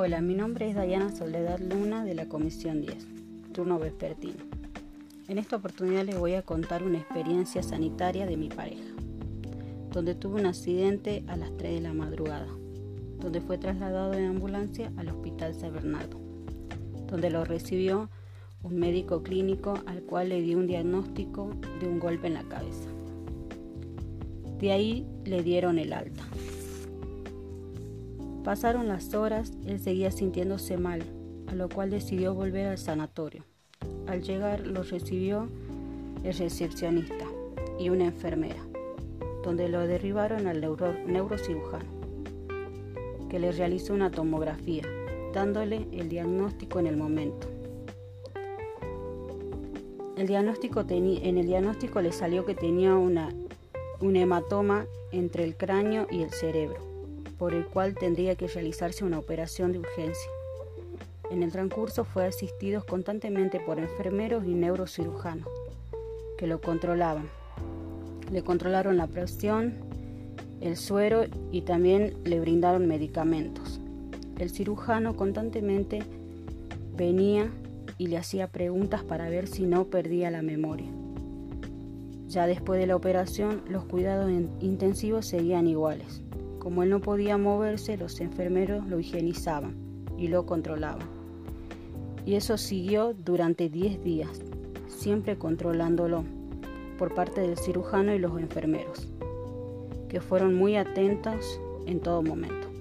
Hola, mi nombre es Dayana Soledad Luna de la Comisión 10, turno vespertino. En esta oportunidad les voy a contar una experiencia sanitaria de mi pareja, donde tuvo un accidente a las 3 de la madrugada, donde fue trasladado en ambulancia al Hospital San Bernardo, donde lo recibió un médico clínico al cual le dio un diagnóstico de un golpe en la cabeza. De ahí le dieron el alta. Pasaron las horas, él seguía sintiéndose mal, a lo cual decidió volver al sanatorio. Al llegar lo recibió el recepcionista y una enfermera, donde lo derribaron al neurocirujano, que le realizó una tomografía, dándole el diagnóstico en el momento. El diagnóstico en el diagnóstico le salió que tenía una, un hematoma entre el cráneo y el cerebro por el cual tendría que realizarse una operación de urgencia. En el transcurso fue asistido constantemente por enfermeros y neurocirujanos que lo controlaban. Le controlaron la presión, el suero y también le brindaron medicamentos. El cirujano constantemente venía y le hacía preguntas para ver si no perdía la memoria. Ya después de la operación, los cuidados intensivos seguían iguales. Como él no podía moverse, los enfermeros lo higienizaban y lo controlaban. Y eso siguió durante 10 días, siempre controlándolo por parte del cirujano y los enfermeros, que fueron muy atentos en todo momento.